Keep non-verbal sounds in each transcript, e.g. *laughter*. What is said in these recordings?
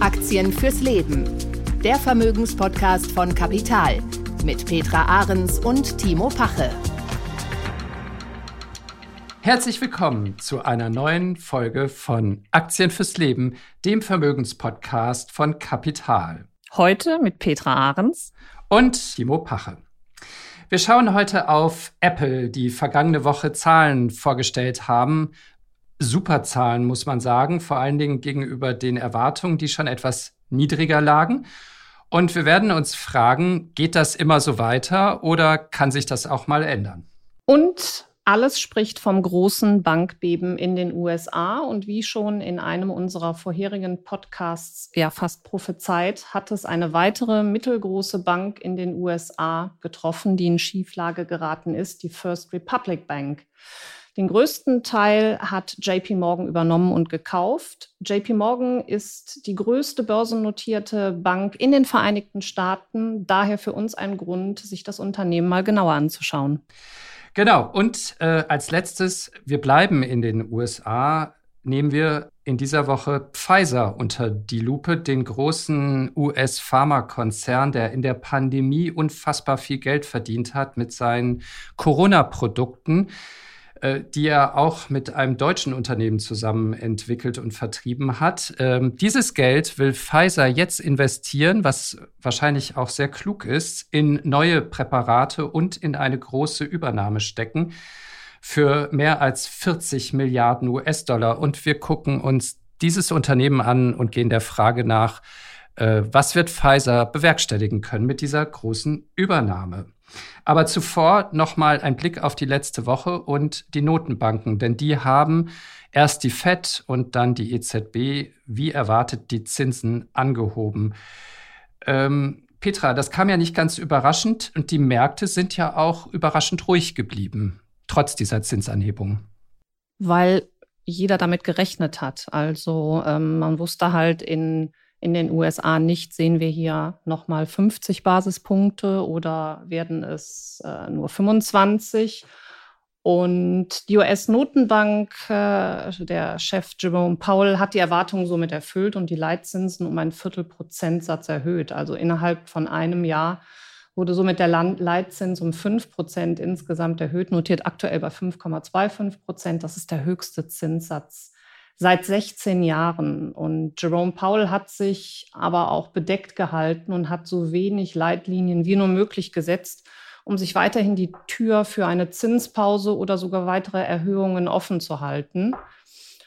Aktien fürs Leben. Der Vermögenspodcast von Kapital mit Petra Ahrens und Timo Pache. Herzlich willkommen zu einer neuen Folge von Aktien fürs Leben, dem Vermögenspodcast von Kapital. Heute mit Petra Ahrens und Timo Pache. Wir schauen heute auf Apple, die vergangene Woche Zahlen vorgestellt haben. Super Zahlen, muss man sagen, vor allen Dingen gegenüber den Erwartungen, die schon etwas niedriger lagen. Und wir werden uns fragen, geht das immer so weiter oder kann sich das auch mal ändern? Und alles spricht vom großen Bankbeben in den USA. Und wie schon in einem unserer vorherigen Podcasts ja fast prophezeit, hat es eine weitere mittelgroße Bank in den USA getroffen, die in Schieflage geraten ist, die First Republic Bank. Den größten Teil hat JP Morgan übernommen und gekauft. JP Morgan ist die größte börsennotierte Bank in den Vereinigten Staaten, daher für uns ein Grund, sich das Unternehmen mal genauer anzuschauen. Genau. Und äh, als letztes, wir bleiben in den USA, nehmen wir in dieser Woche Pfizer unter die Lupe, den großen US-Pharmakonzern, der in der Pandemie unfassbar viel Geld verdient hat mit seinen Corona-Produkten. Äh, die er auch mit einem deutschen Unternehmen zusammen entwickelt und vertrieben hat. Ähm, dieses Geld will Pfizer jetzt investieren, was wahrscheinlich auch sehr klug ist, in neue Präparate und in eine große Übernahme stecken für mehr als 40 Milliarden US-Dollar. Und wir gucken uns dieses Unternehmen an und gehen der Frage nach, äh, was wird Pfizer bewerkstelligen können mit dieser großen Übernahme? Aber zuvor nochmal ein Blick auf die letzte Woche und die Notenbanken, denn die haben erst die FED und dann die EZB, wie erwartet, die Zinsen angehoben. Ähm, Petra, das kam ja nicht ganz überraschend und die Märkte sind ja auch überraschend ruhig geblieben, trotz dieser Zinsanhebung. Weil jeder damit gerechnet hat. Also ähm, man wusste halt in in den USA nicht, sehen wir hier nochmal 50 Basispunkte oder werden es äh, nur 25. Und die US-Notenbank, äh, der Chef Jerome Powell, hat die Erwartungen somit erfüllt und die Leitzinsen um einen Viertelprozentsatz erhöht. Also innerhalb von einem Jahr wurde somit der Leitzins um 5 Prozent insgesamt erhöht, notiert aktuell bei 5,25 Prozent. Das ist der höchste Zinssatz seit 16 Jahren. Und Jerome Powell hat sich aber auch bedeckt gehalten und hat so wenig Leitlinien wie nur möglich gesetzt, um sich weiterhin die Tür für eine Zinspause oder sogar weitere Erhöhungen offen zu halten.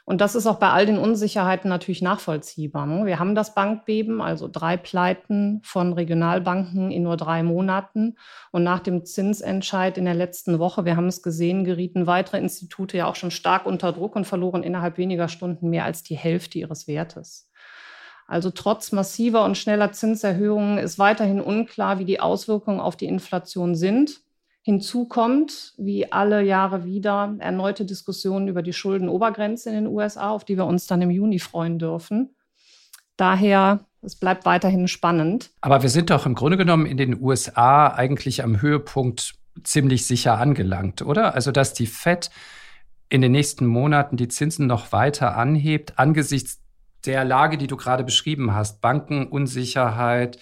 Und das ist auch bei all den Unsicherheiten natürlich nachvollziehbar. Ne? Wir haben das Bankbeben, also drei Pleiten von Regionalbanken in nur drei Monaten. Und nach dem Zinsentscheid in der letzten Woche, wir haben es gesehen, gerieten weitere Institute ja auch schon stark unter Druck und verloren innerhalb weniger Stunden mehr als die Hälfte ihres Wertes. Also trotz massiver und schneller Zinserhöhungen ist weiterhin unklar, wie die Auswirkungen auf die Inflation sind. Hinzu kommt, wie alle Jahre wieder, erneute Diskussionen über die Schuldenobergrenze in den USA, auf die wir uns dann im Juni freuen dürfen. Daher, es bleibt weiterhin spannend. Aber wir sind doch im Grunde genommen in den USA eigentlich am Höhepunkt ziemlich sicher angelangt, oder? Also, dass die Fed in den nächsten Monaten die Zinsen noch weiter anhebt, angesichts der Lage, die du gerade beschrieben hast, Bankenunsicherheit,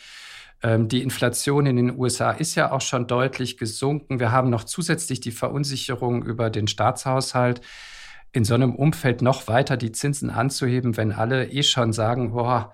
die Inflation in den USA ist ja auch schon deutlich gesunken. Wir haben noch zusätzlich die Verunsicherung über den Staatshaushalt. In so einem Umfeld noch weiter die Zinsen anzuheben, wenn alle eh schon sagen, boah,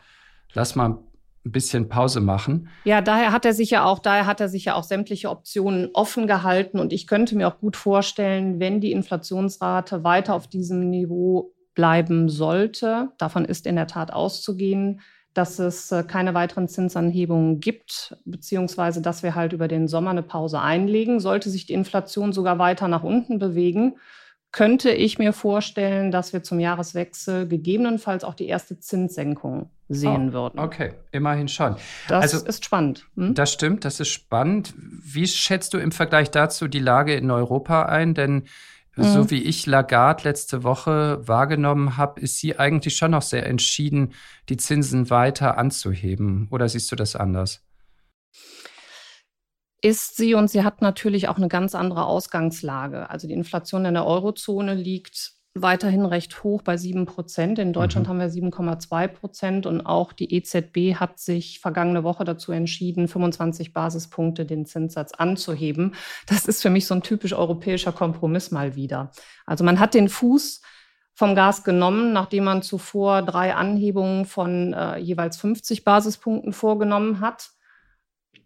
lass mal ein bisschen Pause machen. Ja, daher hat er sich ja auch, daher hat er sich ja auch sämtliche Optionen offen gehalten. Und ich könnte mir auch gut vorstellen, wenn die Inflationsrate weiter auf diesem Niveau bleiben sollte, davon ist in der Tat auszugehen, dass es äh, keine weiteren Zinsanhebungen gibt, beziehungsweise dass wir halt über den Sommer eine Pause einlegen. Sollte sich die Inflation sogar weiter nach unten bewegen, könnte ich mir vorstellen, dass wir zum Jahreswechsel gegebenenfalls auch die erste Zinssenkung sehen oh, würden. Okay, immerhin schon. Das also, ist spannend. Hm? Das stimmt, das ist spannend. Wie schätzt du im Vergleich dazu die Lage in Europa ein? Denn so mhm. wie ich Lagarde letzte Woche wahrgenommen habe, ist sie eigentlich schon noch sehr entschieden, die Zinsen weiter anzuheben. Oder siehst du das anders? Ist sie und sie hat natürlich auch eine ganz andere Ausgangslage. Also die Inflation in der Eurozone liegt weiterhin recht hoch bei 7 Prozent. In Deutschland mhm. haben wir 7,2 Prozent und auch die EZB hat sich vergangene Woche dazu entschieden, 25 Basispunkte den Zinssatz anzuheben. Das ist für mich so ein typisch europäischer Kompromiss mal wieder. Also man hat den Fuß vom Gas genommen, nachdem man zuvor drei Anhebungen von äh, jeweils 50 Basispunkten vorgenommen hat.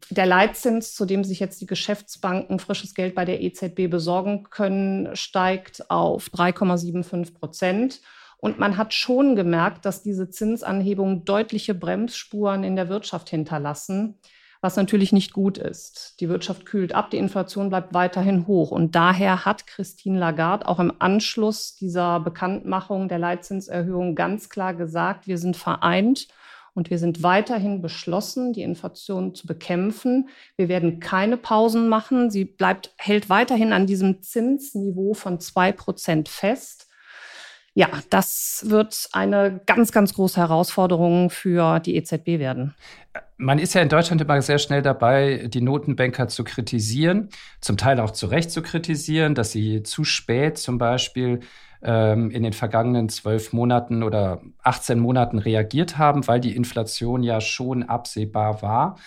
Der Leitzins, zu dem sich jetzt die Geschäftsbanken frisches Geld bei der EZB besorgen können, steigt auf 3,75 Prozent. Und man hat schon gemerkt, dass diese Zinsanhebungen deutliche Bremsspuren in der Wirtschaft hinterlassen, was natürlich nicht gut ist. Die Wirtschaft kühlt ab, die Inflation bleibt weiterhin hoch. Und daher hat Christine Lagarde auch im Anschluss dieser Bekanntmachung der Leitzinserhöhung ganz klar gesagt, wir sind vereint und wir sind weiterhin beschlossen, die Inflation zu bekämpfen. Wir werden keine Pausen machen. Sie bleibt, hält weiterhin an diesem Zinsniveau von zwei Prozent fest. Ja, das wird eine ganz, ganz große Herausforderung für die EZB werden. Man ist ja in Deutschland immer sehr schnell dabei, die Notenbanker zu kritisieren, zum Teil auch zu Recht zu kritisieren, dass sie zu spät zum Beispiel ähm, in den vergangenen zwölf Monaten oder 18 Monaten reagiert haben, weil die Inflation ja schon absehbar war.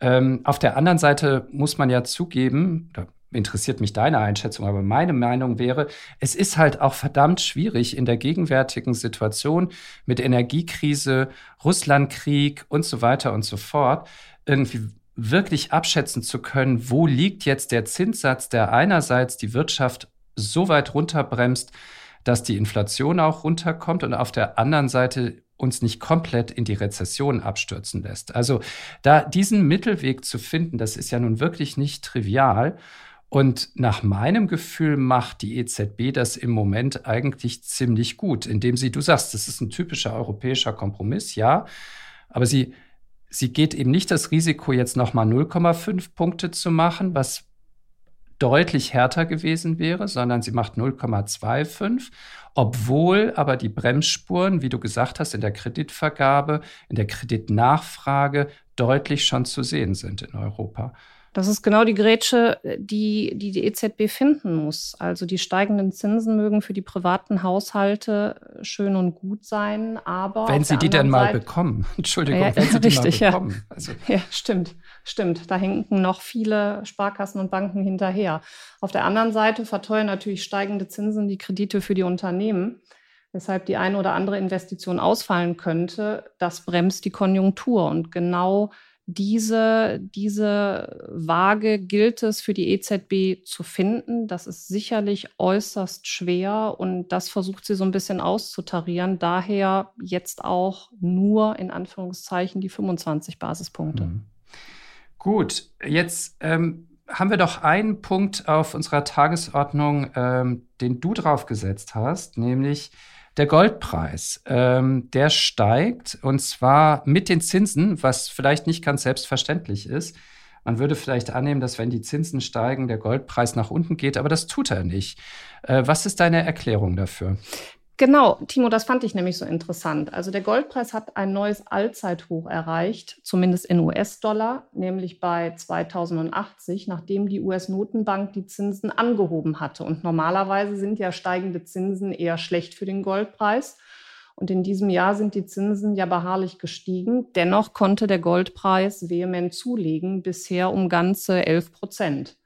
Ähm, auf der anderen Seite muss man ja zugeben, da interessiert mich deine Einschätzung, aber meine Meinung wäre, es ist halt auch verdammt schwierig in der gegenwärtigen Situation mit Energiekrise, Russlandkrieg und so weiter und so fort, irgendwie wirklich abschätzen zu können, wo liegt jetzt der Zinssatz, der einerseits die Wirtschaft so weit runterbremst, dass die Inflation auch runterkommt und auf der anderen Seite uns nicht komplett in die Rezession abstürzen lässt. Also da diesen Mittelweg zu finden, das ist ja nun wirklich nicht trivial. Und nach meinem Gefühl macht die EZB das im Moment eigentlich ziemlich gut, indem sie, du sagst, das ist ein typischer europäischer Kompromiss, ja, aber sie, sie geht eben nicht das Risiko, jetzt nochmal 0,5 Punkte zu machen, was deutlich härter gewesen wäre, sondern sie macht 0,25, obwohl aber die Bremsspuren, wie du gesagt hast, in der Kreditvergabe, in der Kreditnachfrage deutlich schon zu sehen sind in Europa. Das ist genau die Grätsche, die, die die EZB finden muss. Also die steigenden Zinsen mögen für die privaten Haushalte schön und gut sein, aber. Wenn sie die denn mal Seite, bekommen. *laughs* Entschuldigung, ja, wenn sie richtig, die mal bekommen. Ja. Also. ja, stimmt. Stimmt, da hinken noch viele Sparkassen und Banken hinterher. Auf der anderen Seite verteuern natürlich steigende Zinsen die Kredite für die Unternehmen, weshalb die eine oder andere Investition ausfallen könnte. Das bremst die Konjunktur. Und genau diese, diese Waage gilt es für die EZB zu finden. Das ist sicherlich äußerst schwer und das versucht sie so ein bisschen auszutarieren. Daher jetzt auch nur in Anführungszeichen die 25 Basispunkte. Mhm. Gut, jetzt ähm, haben wir doch einen Punkt auf unserer Tagesordnung, ähm, den du draufgesetzt hast, nämlich der Goldpreis, ähm, der steigt und zwar mit den Zinsen, was vielleicht nicht ganz selbstverständlich ist. Man würde vielleicht annehmen, dass wenn die Zinsen steigen, der Goldpreis nach unten geht, aber das tut er nicht. Äh, was ist deine Erklärung dafür? Genau, Timo, das fand ich nämlich so interessant. Also der Goldpreis hat ein neues Allzeithoch erreicht, zumindest in US-Dollar, nämlich bei 2080, nachdem die US-Notenbank die Zinsen angehoben hatte. Und normalerweise sind ja steigende Zinsen eher schlecht für den Goldpreis. Und in diesem Jahr sind die Zinsen ja beharrlich gestiegen. Dennoch konnte der Goldpreis vehement zulegen, bisher um ganze 11 Prozent.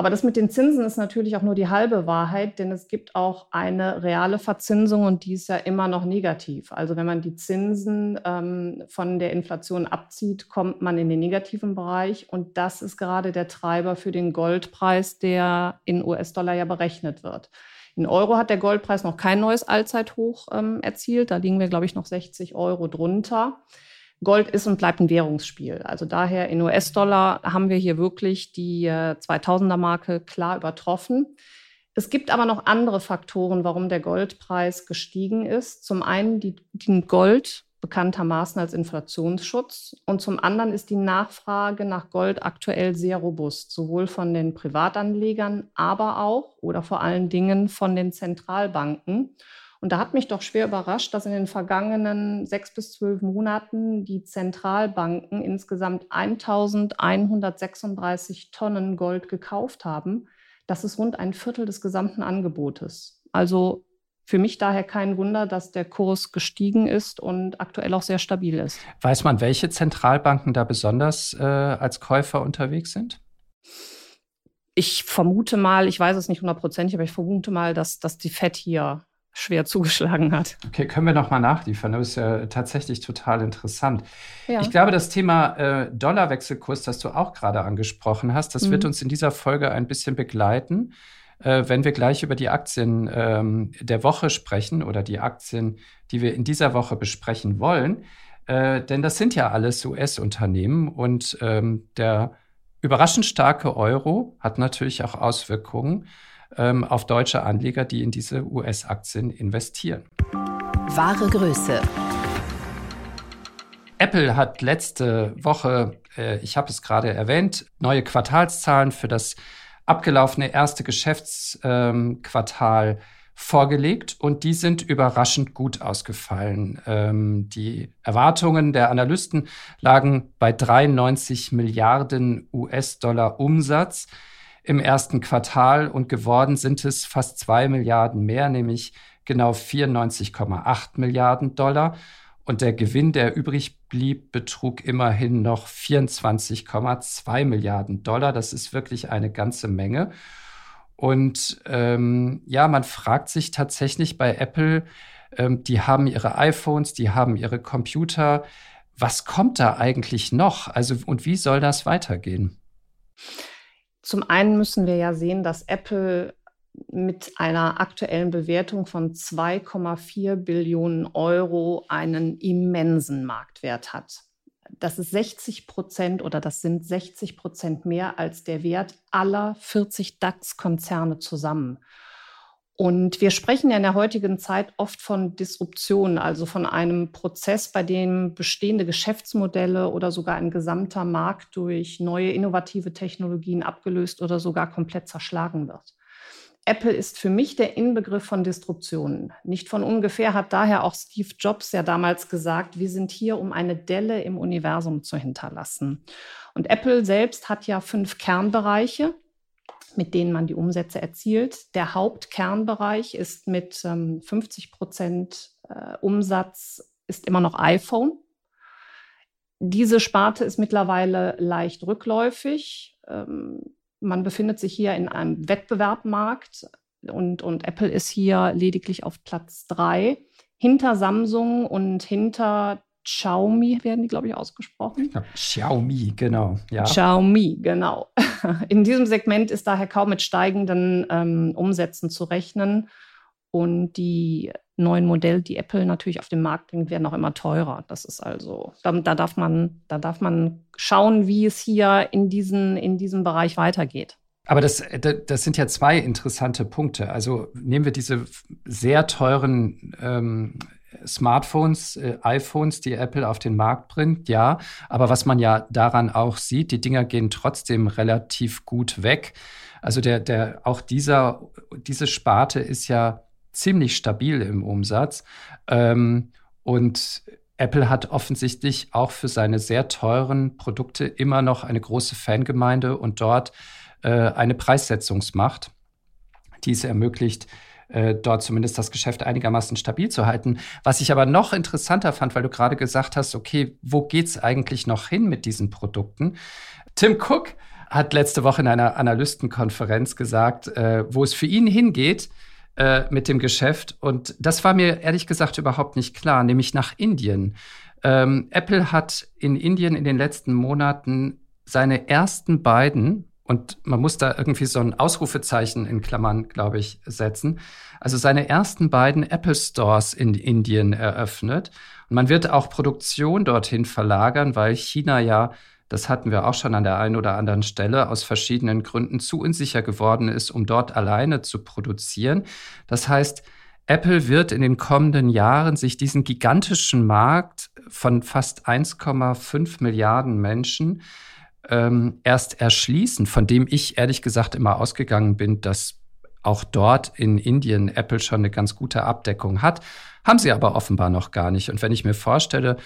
Aber das mit den Zinsen ist natürlich auch nur die halbe Wahrheit, denn es gibt auch eine reale Verzinsung und die ist ja immer noch negativ. Also wenn man die Zinsen ähm, von der Inflation abzieht, kommt man in den negativen Bereich und das ist gerade der Treiber für den Goldpreis, der in US-Dollar ja berechnet wird. In Euro hat der Goldpreis noch kein neues Allzeithoch ähm, erzielt. Da liegen wir, glaube ich, noch 60 Euro drunter. Gold ist und bleibt ein Währungsspiel. Also daher in US-Dollar haben wir hier wirklich die 2000er-Marke äh, klar übertroffen. Es gibt aber noch andere Faktoren, warum der Goldpreis gestiegen ist. Zum einen die, die Gold bekanntermaßen als Inflationsschutz und zum anderen ist die Nachfrage nach Gold aktuell sehr robust, sowohl von den Privatanlegern, aber auch oder vor allen Dingen von den Zentralbanken. Und da hat mich doch schwer überrascht, dass in den vergangenen sechs bis zwölf Monaten die Zentralbanken insgesamt 1136 Tonnen Gold gekauft haben. Das ist rund ein Viertel des gesamten Angebotes. Also für mich daher kein Wunder, dass der Kurs gestiegen ist und aktuell auch sehr stabil ist. Weiß man, welche Zentralbanken da besonders äh, als Käufer unterwegs sind? Ich vermute mal, ich weiß es nicht hundertprozentig, aber ich vermute mal, dass, dass die FED hier schwer zugeschlagen hat. Okay, können wir noch mal nachliefern. Das ist ja tatsächlich total interessant. Ja. Ich glaube, das Thema äh, Dollarwechselkurs, das du auch gerade angesprochen hast, das mhm. wird uns in dieser Folge ein bisschen begleiten äh, wenn wir gleich über die Aktien ähm, der Woche sprechen oder die Aktien, die wir in dieser Woche besprechen wollen. Äh, denn das sind ja alles US-Unternehmen und ähm, der überraschend starke Euro hat natürlich auch Auswirkungen ähm, auf deutsche Anleger, die in diese US-Aktien investieren. Wahre Größe. Apple hat letzte Woche, äh, ich habe es gerade erwähnt, neue Quartalszahlen für das abgelaufene erste Geschäftsquartal ähm, vorgelegt und die sind überraschend gut ausgefallen. Ähm, die Erwartungen der Analysten lagen bei 93 Milliarden US-Dollar Umsatz im ersten Quartal und geworden sind es fast zwei Milliarden mehr, nämlich genau 94,8 Milliarden Dollar. Und der Gewinn, der übrig blieb, betrug immerhin noch 24,2 Milliarden Dollar. Das ist wirklich eine ganze Menge. Und ähm, ja, man fragt sich tatsächlich bei Apple, ähm, die haben ihre iPhones, die haben ihre Computer. Was kommt da eigentlich noch? Also, und wie soll das weitergehen? Zum einen müssen wir ja sehen, dass Apple mit einer aktuellen Bewertung von 2,4 Billionen Euro einen immensen Marktwert hat. Das ist 60 Prozent oder das sind 60 Prozent mehr als der Wert aller 40 DAX-Konzerne zusammen. Und wir sprechen ja in der heutigen Zeit oft von Disruption, also von einem Prozess, bei dem bestehende Geschäftsmodelle oder sogar ein gesamter Markt durch neue innovative Technologien abgelöst oder sogar komplett zerschlagen wird. Apple ist für mich der Inbegriff von Disruptionen. Nicht von ungefähr hat daher auch Steve Jobs ja damals gesagt, wir sind hier, um eine Delle im Universum zu hinterlassen. Und Apple selbst hat ja fünf Kernbereiche, mit denen man die Umsätze erzielt. Der Hauptkernbereich ist mit ähm, 50 Prozent äh, Umsatz ist immer noch iPhone. Diese Sparte ist mittlerweile leicht rückläufig. Ähm, man befindet sich hier in einem Wettbewerbmarkt und, und Apple ist hier lediglich auf Platz drei. Hinter Samsung und hinter Xiaomi werden die, glaube ich, ausgesprochen. Ja, Xiaomi, genau. Ja. Xiaomi, genau. *laughs* In diesem Segment ist daher kaum mit steigenden ähm, Umsätzen zu rechnen. Und die neuen Modelle, die Apple natürlich auf den Markt bringt, werden auch immer teurer. Das ist also, da, da, darf man, da darf man schauen, wie es hier in, diesen, in diesem Bereich weitergeht. Aber das, das sind ja zwei interessante Punkte. Also nehmen wir diese sehr teuren ähm, Smartphones, äh, iPhones, die Apple auf den Markt bringt, ja. Aber was man ja daran auch sieht, die Dinger gehen trotzdem relativ gut weg. Also der, der, auch dieser, diese Sparte ist ja ziemlich stabil im Umsatz. Ähm, und Apple hat offensichtlich auch für seine sehr teuren Produkte immer noch eine große Fangemeinde und dort äh, eine Preissetzungsmacht, die es ermöglicht, äh, dort zumindest das Geschäft einigermaßen stabil zu halten. Was ich aber noch interessanter fand, weil du gerade gesagt hast, okay, wo geht es eigentlich noch hin mit diesen Produkten? Tim Cook hat letzte Woche in einer Analystenkonferenz gesagt, äh, wo es für ihn hingeht, äh, mit dem Geschäft. Und das war mir ehrlich gesagt überhaupt nicht klar, nämlich nach Indien. Ähm, Apple hat in Indien in den letzten Monaten seine ersten beiden, und man muss da irgendwie so ein Ausrufezeichen in Klammern, glaube ich, setzen, also seine ersten beiden Apple Stores in Indien eröffnet. Und man wird auch Produktion dorthin verlagern, weil China ja das hatten wir auch schon an der einen oder anderen Stelle, aus verschiedenen Gründen zu unsicher geworden ist, um dort alleine zu produzieren. Das heißt, Apple wird in den kommenden Jahren sich diesen gigantischen Markt von fast 1,5 Milliarden Menschen ähm, erst erschließen, von dem ich ehrlich gesagt immer ausgegangen bin, dass auch dort in Indien Apple schon eine ganz gute Abdeckung hat, haben sie aber offenbar noch gar nicht. Und wenn ich mir vorstelle,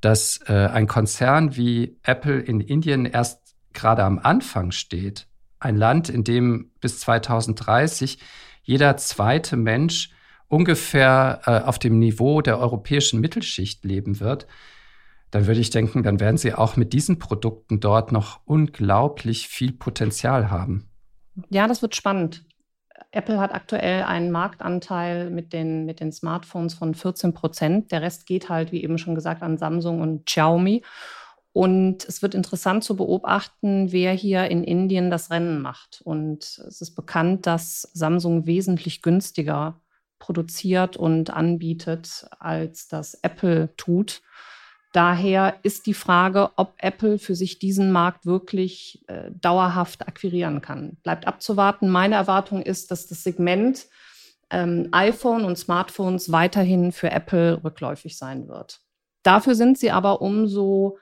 dass äh, ein Konzern wie Apple in Indien erst gerade am Anfang steht. Ein Land, in dem bis 2030 jeder zweite Mensch ungefähr äh, auf dem Niveau der europäischen Mittelschicht leben wird, dann würde ich denken, dann werden sie auch mit diesen Produkten dort noch unglaublich viel Potenzial haben. Ja, das wird spannend. Apple hat aktuell einen Marktanteil mit den, mit den Smartphones von 14 Prozent. Der Rest geht halt, wie eben schon gesagt, an Samsung und Xiaomi. Und es wird interessant zu beobachten, wer hier in Indien das Rennen macht. Und es ist bekannt, dass Samsung wesentlich günstiger produziert und anbietet, als das Apple tut. Daher ist die Frage, ob Apple für sich diesen Markt wirklich äh, dauerhaft akquirieren kann. Bleibt abzuwarten. Meine Erwartung ist, dass das Segment ähm, iPhone und Smartphones weiterhin für Apple rückläufig sein wird. Dafür sind sie aber umso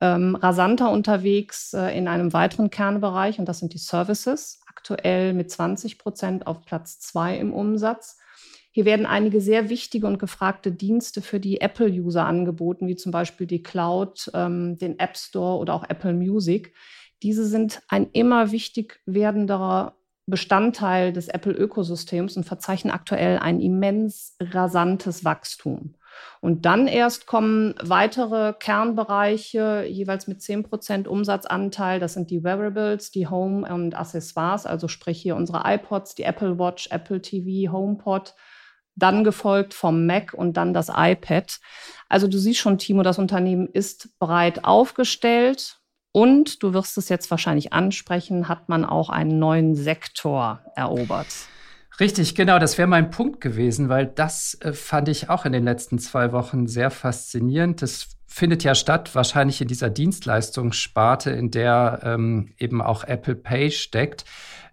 ähm, rasanter unterwegs äh, in einem weiteren Kernbereich und das sind die Services, aktuell mit 20 Prozent auf Platz zwei im Umsatz. Hier werden einige sehr wichtige und gefragte Dienste für die Apple-User angeboten, wie zum Beispiel die Cloud, ähm, den App Store oder auch Apple Music. Diese sind ein immer wichtig werdenderer Bestandteil des Apple-Ökosystems und verzeichnen aktuell ein immens rasantes Wachstum. Und dann erst kommen weitere Kernbereiche, jeweils mit 10% Umsatzanteil. Das sind die Wearables, die Home- und Accessoires, also sprich hier unsere iPods, die Apple Watch, Apple TV, HomePod, dann gefolgt vom Mac und dann das iPad. Also du siehst schon, Timo, das Unternehmen ist breit aufgestellt. Und du wirst es jetzt wahrscheinlich ansprechen, hat man auch einen neuen Sektor erobert. Richtig, genau, das wäre mein Punkt gewesen, weil das äh, fand ich auch in den letzten zwei Wochen sehr faszinierend. Das findet ja statt, wahrscheinlich in dieser Dienstleistungssparte, in der ähm, eben auch Apple Pay steckt.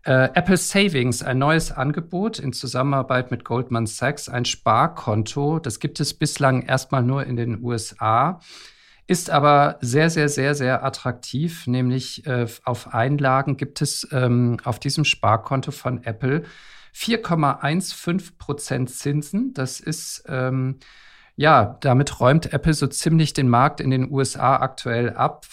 Äh, Apple Savings, ein neues Angebot in Zusammenarbeit mit Goldman Sachs, ein Sparkonto. Das gibt es bislang erstmal nur in den USA ist aber sehr, sehr, sehr, sehr attraktiv. Nämlich äh, auf Einlagen gibt es ähm, auf diesem Sparkonto von Apple 4,15 Prozent Zinsen. Das ist ähm, ja, damit räumt Apple so ziemlich den Markt in den USA aktuell ab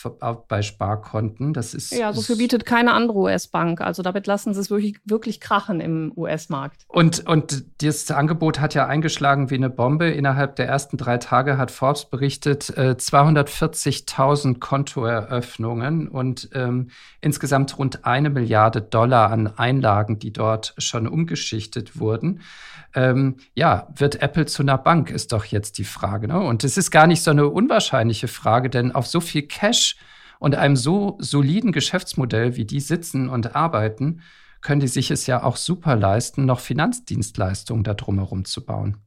bei Sparkonten. Das ist ja, so viel bietet keine andere US-Bank. Also damit lassen sie es wirklich, wirklich krachen im US-Markt. Und, und dieses Angebot hat ja eingeschlagen wie eine Bombe. Innerhalb der ersten drei Tage hat Forbes berichtet, äh, 240.000 Kontoeröffnungen und ähm, insgesamt rund eine Milliarde Dollar an Einlagen, die dort schon umgeschichtet wurden ähm, ja, wird Apple zu einer Bank, ist doch jetzt die Frage. Ne? Und es ist gar nicht so eine unwahrscheinliche Frage, denn auf so viel Cash und einem so soliden Geschäftsmodell, wie die sitzen und arbeiten, können die sich es ja auch super leisten, noch Finanzdienstleistungen da drumherum zu bauen.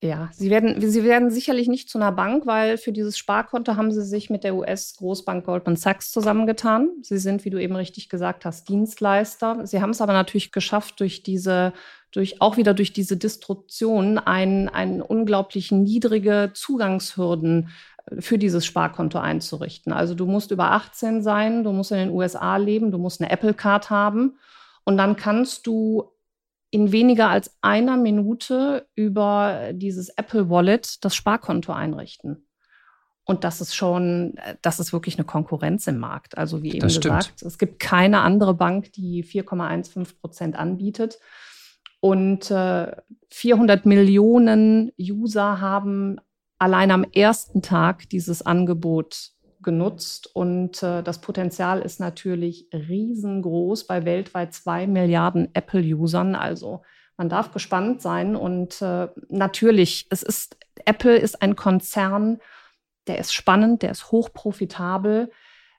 Ja, sie werden, sie werden sicherlich nicht zu einer Bank, weil für dieses Sparkonto haben sie sich mit der US-Großbank Goldman Sachs zusammengetan. Sie sind, wie du eben richtig gesagt hast, Dienstleister. Sie haben es aber natürlich geschafft, durch diese, durch, auch wieder durch diese Destruktion ein, ein unglaublich niedrige Zugangshürden äh, für dieses Sparkonto einzurichten. Also du musst über 18 sein, du musst in den USA leben, du musst eine Apple Card haben und dann kannst du in weniger als einer Minute über dieses Apple Wallet das Sparkonto einrichten. Und das ist schon, das ist wirklich eine Konkurrenz im Markt. Also wie eben gesagt, es gibt keine andere Bank, die 4,15 Prozent anbietet. Und äh, 400 Millionen User haben allein am ersten Tag dieses Angebot genutzt. Und äh, das Potenzial ist natürlich riesengroß bei weltweit zwei Milliarden Apple-Usern. Also man darf gespannt sein. Und äh, natürlich, es ist, Apple ist ein Konzern, der ist spannend, der ist hochprofitabel.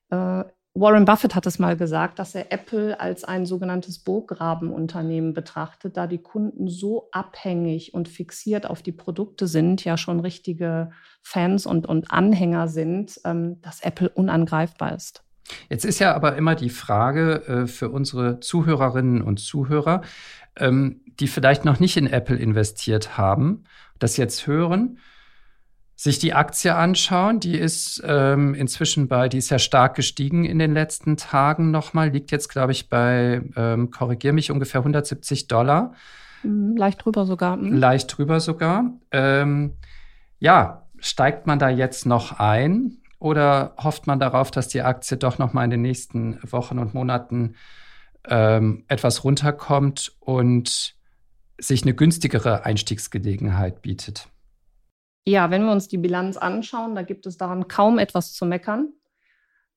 Äh, Warren Buffett hat es mal gesagt, dass er Apple als ein sogenanntes Burggrabenunternehmen betrachtet, da die Kunden so abhängig und fixiert auf die Produkte sind, ja schon richtige Fans und, und Anhänger sind, ähm, dass Apple unangreifbar ist. Jetzt ist ja aber immer die Frage äh, für unsere Zuhörerinnen und Zuhörer, ähm, die vielleicht noch nicht in Apple investiert haben, das jetzt hören sich die Aktie anschauen, die ist ähm, inzwischen bei, die ist ja stark gestiegen in den letzten Tagen nochmal, liegt jetzt, glaube ich, bei, ähm, korrigier mich, ungefähr 170 Dollar. Mhm, leicht drüber sogar. Mhm. Leicht drüber sogar. Ähm, ja, steigt man da jetzt noch ein oder hofft man darauf, dass die Aktie doch noch mal in den nächsten Wochen und Monaten ähm, etwas runterkommt und sich eine günstigere Einstiegsgelegenheit bietet. Ja, wenn wir uns die Bilanz anschauen, da gibt es daran kaum etwas zu meckern.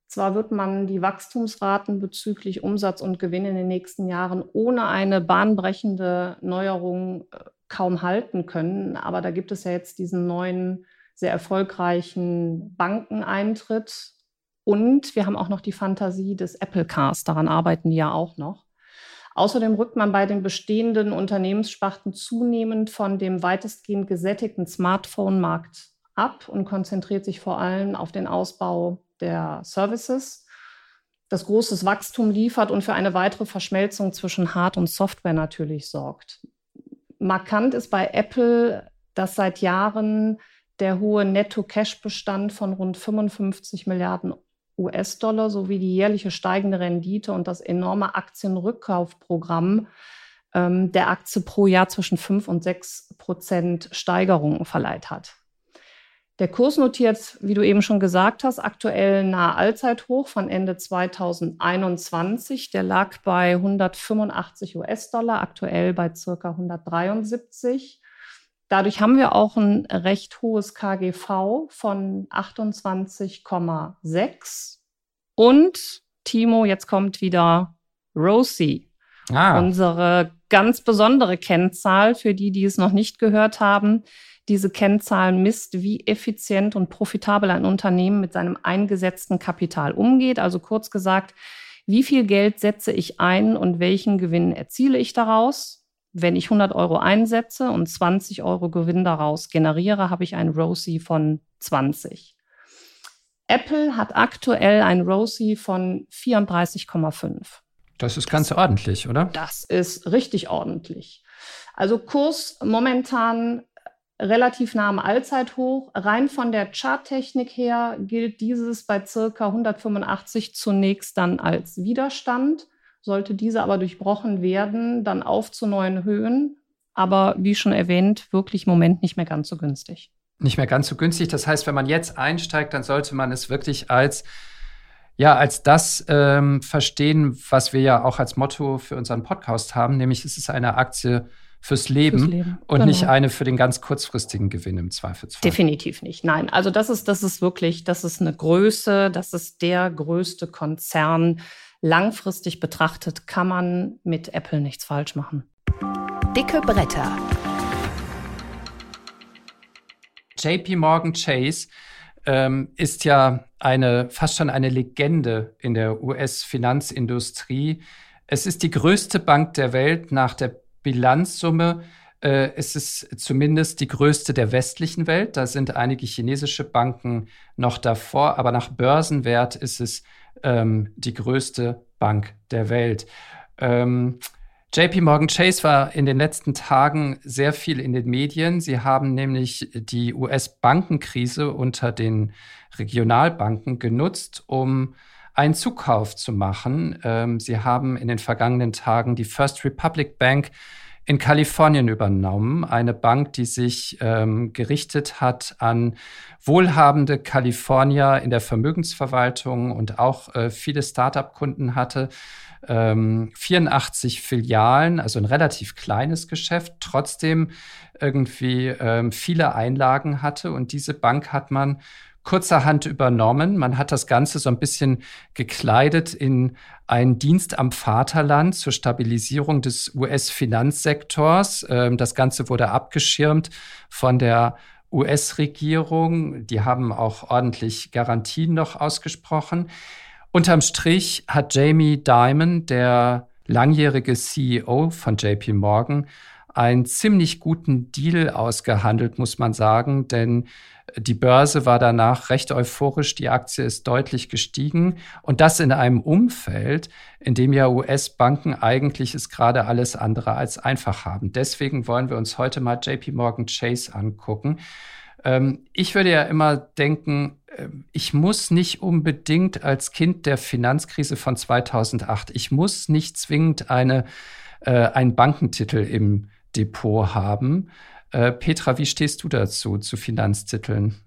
Zwar wird man die Wachstumsraten bezüglich Umsatz und Gewinn in den nächsten Jahren ohne eine bahnbrechende Neuerung äh, kaum halten können, aber da gibt es ja jetzt diesen neuen, sehr erfolgreichen Bankeneintritt und wir haben auch noch die Fantasie des Apple Cars, daran arbeiten die ja auch noch. Außerdem rückt man bei den bestehenden Unternehmenssparten zunehmend von dem weitestgehend gesättigten Smartphone-Markt ab und konzentriert sich vor allem auf den Ausbau der Services, das großes Wachstum liefert und für eine weitere Verschmelzung zwischen Hard- und Software natürlich sorgt. Markant ist bei Apple, dass seit Jahren der hohe Netto-Cash-Bestand von rund 55 Milliarden US-Dollar sowie die jährliche steigende Rendite und das enorme Aktienrückkaufprogramm ähm, der Aktie pro Jahr zwischen 5 und 6 Prozent Steigerungen verleiht hat. Der Kurs notiert, wie du eben schon gesagt hast, aktuell nahe Allzeithoch von Ende 2021. Der lag bei 185 US-Dollar, aktuell bei circa 173. Dadurch haben wir auch ein recht hohes KGV von 28,6. Und Timo, jetzt kommt wieder Rosie. Ah. Unsere ganz besondere Kennzahl für die, die es noch nicht gehört haben. Diese Kennzahl misst, wie effizient und profitabel ein Unternehmen mit seinem eingesetzten Kapital umgeht. Also kurz gesagt, wie viel Geld setze ich ein und welchen Gewinn erziele ich daraus? Wenn ich 100 Euro einsetze und 20 Euro Gewinn daraus generiere, habe ich ein ROSI von 20. Apple hat aktuell ein ROSI von 34,5. Das ist ganz ordentlich, oder? Das ist richtig ordentlich. Also Kurs momentan relativ nah am Allzeithoch. Rein von der Charttechnik her gilt dieses bei circa 185 zunächst dann als Widerstand. Sollte diese aber durchbrochen werden, dann auf zu neuen Höhen. Aber wie schon erwähnt, wirklich im Moment nicht mehr ganz so günstig. Nicht mehr ganz so günstig. Das heißt, wenn man jetzt einsteigt, dann sollte man es wirklich als ja, als das ähm, verstehen, was wir ja auch als Motto für unseren Podcast haben, nämlich es ist eine Aktie fürs Leben, fürs Leben. und genau. nicht eine für den ganz kurzfristigen Gewinn im Zweifelsfall. Definitiv nicht. Nein, also das ist, das ist wirklich, das ist eine Größe, das ist der größte Konzern langfristig betrachtet kann man mit Apple nichts falsch machen. Dicke Bretter. JP Morgan Chase ähm, ist ja eine fast schon eine Legende in der US-Finanzindustrie. Es ist die größte Bank der Welt nach der Bilanzsumme. Äh, es ist zumindest die größte der westlichen Welt. Da sind einige chinesische Banken noch davor, aber nach Börsenwert ist es ähm, die größte Bank der Welt. Ähm, JP Morgan Chase war in den letzten Tagen sehr viel in den Medien. Sie haben nämlich die US-Bankenkrise unter den Regionalbanken genutzt, um einen Zukauf zu machen. Ähm, sie haben in den vergangenen Tagen die First Republic Bank in Kalifornien übernommen. Eine Bank, die sich ähm, gerichtet hat an wohlhabende Kalifornier in der Vermögensverwaltung und auch äh, viele Start-up-Kunden hatte. Ähm, 84 Filialen, also ein relativ kleines Geschäft, trotzdem irgendwie ähm, viele Einlagen hatte. Und diese Bank hat man kurzerhand übernommen. Man hat das Ganze so ein bisschen gekleidet in einen Dienst am Vaterland zur Stabilisierung des US-Finanzsektors. Ähm, das Ganze wurde abgeschirmt von der US-Regierung. Die haben auch ordentlich Garantien noch ausgesprochen. Unterm Strich hat Jamie Dimon, der langjährige CEO von JP Morgan, einen ziemlich guten Deal ausgehandelt, muss man sagen, denn die Börse war danach recht euphorisch, die Aktie ist deutlich gestiegen und das in einem Umfeld, in dem ja US-Banken eigentlich es gerade alles andere als einfach haben. Deswegen wollen wir uns heute mal JP Morgan Chase angucken. Ähm, ich würde ja immer denken, ähm, ich muss nicht unbedingt als Kind der Finanzkrise von 2008, ich muss nicht zwingend eine, äh, einen Bankentitel im Depot haben. Äh, Petra, wie stehst du dazu, zu Finanztiteln?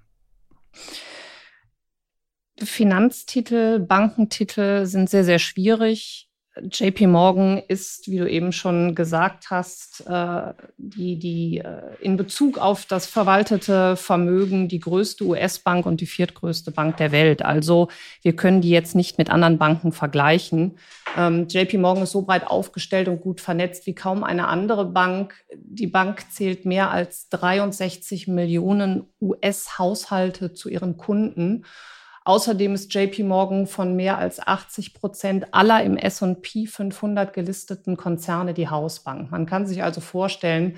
Finanztitel, Bankentitel sind sehr, sehr schwierig. JP Morgan ist, wie du eben schon gesagt hast, äh, die, die äh, in Bezug auf das verwaltete Vermögen die größte US-Bank und die viertgrößte Bank der Welt. Also wir können die jetzt nicht mit anderen Banken vergleichen. Ähm, JP Morgan ist so breit aufgestellt und gut vernetzt wie kaum eine andere Bank. Die Bank zählt mehr als 63 Millionen US-Haushalte zu ihren Kunden. Außerdem ist JP Morgan von mehr als 80 Prozent aller im S&P 500 gelisteten Konzerne die Hausbank. Man kann sich also vorstellen,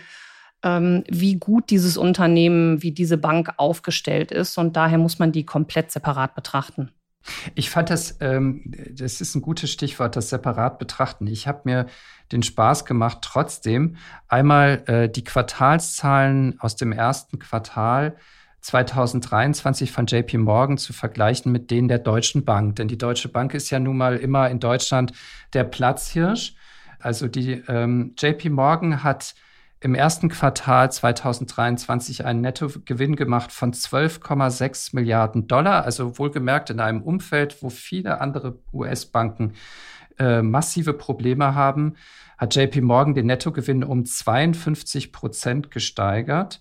ähm, wie gut dieses Unternehmen, wie diese Bank aufgestellt ist. Und daher muss man die komplett separat betrachten. Ich fand das, ähm, das ist ein gutes Stichwort, das separat betrachten. Ich habe mir den Spaß gemacht, trotzdem einmal äh, die Quartalszahlen aus dem ersten Quartal 2023 von JP Morgan zu vergleichen mit denen der Deutschen Bank. Denn die Deutsche Bank ist ja nun mal immer in Deutschland der Platzhirsch. Also die ähm, JP Morgan hat im ersten Quartal 2023 einen Nettogewinn gemacht von 12,6 Milliarden Dollar. Also wohlgemerkt in einem Umfeld, wo viele andere US-Banken äh, massive Probleme haben, hat JP Morgan den Nettogewinn um 52 Prozent gesteigert.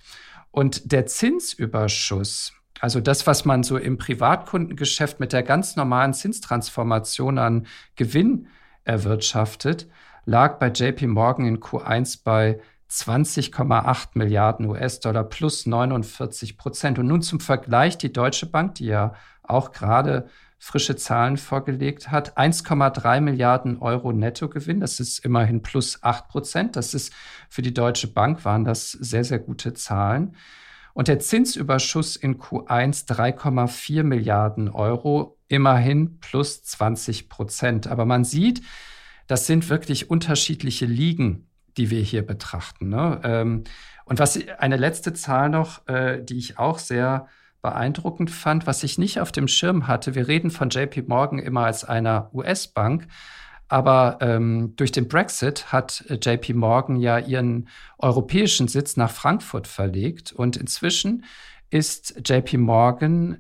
Und der Zinsüberschuss, also das, was man so im Privatkundengeschäft mit der ganz normalen Zinstransformation an Gewinn erwirtschaftet, lag bei JP Morgan in Q1 bei 20,8 Milliarden US-Dollar plus 49 Prozent. Und nun zum Vergleich die Deutsche Bank, die ja auch gerade frische Zahlen vorgelegt hat. 1,3 Milliarden Euro Nettogewinn. Das ist immerhin plus 8 Prozent. Das ist für die Deutsche Bank waren das sehr, sehr gute Zahlen. Und der Zinsüberschuss in Q1 3,4 Milliarden Euro, immerhin plus 20 Prozent. Aber man sieht, das sind wirklich unterschiedliche Ligen, die wir hier betrachten. Ne? Ähm, und was eine letzte Zahl noch, äh, die ich auch sehr beeindruckend fand, was ich nicht auf dem Schirm hatte. Wir reden von JP Morgan immer als einer US-Bank, aber ähm, durch den Brexit hat äh, JP Morgan ja ihren europäischen Sitz nach Frankfurt verlegt und inzwischen ist JP Morgan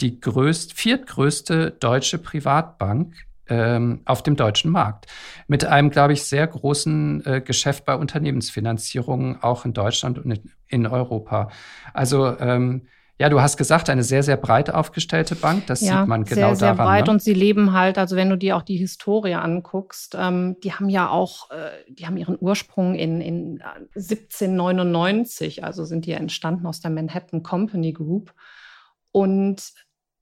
die größt, viertgrößte deutsche Privatbank ähm, auf dem deutschen Markt. Mit einem, glaube ich, sehr großen äh, Geschäft bei Unternehmensfinanzierungen, auch in Deutschland und in, in Europa. Also ähm, ja, du hast gesagt, eine sehr, sehr breit aufgestellte Bank. Das ja, sieht man genau sehr, sehr daran. breit ne? und sie leben halt, also wenn du dir auch die Historie anguckst, ähm, die haben ja auch, äh, die haben ihren Ursprung in, in 1799, äh, also sind die ja entstanden aus der Manhattan Company Group. Und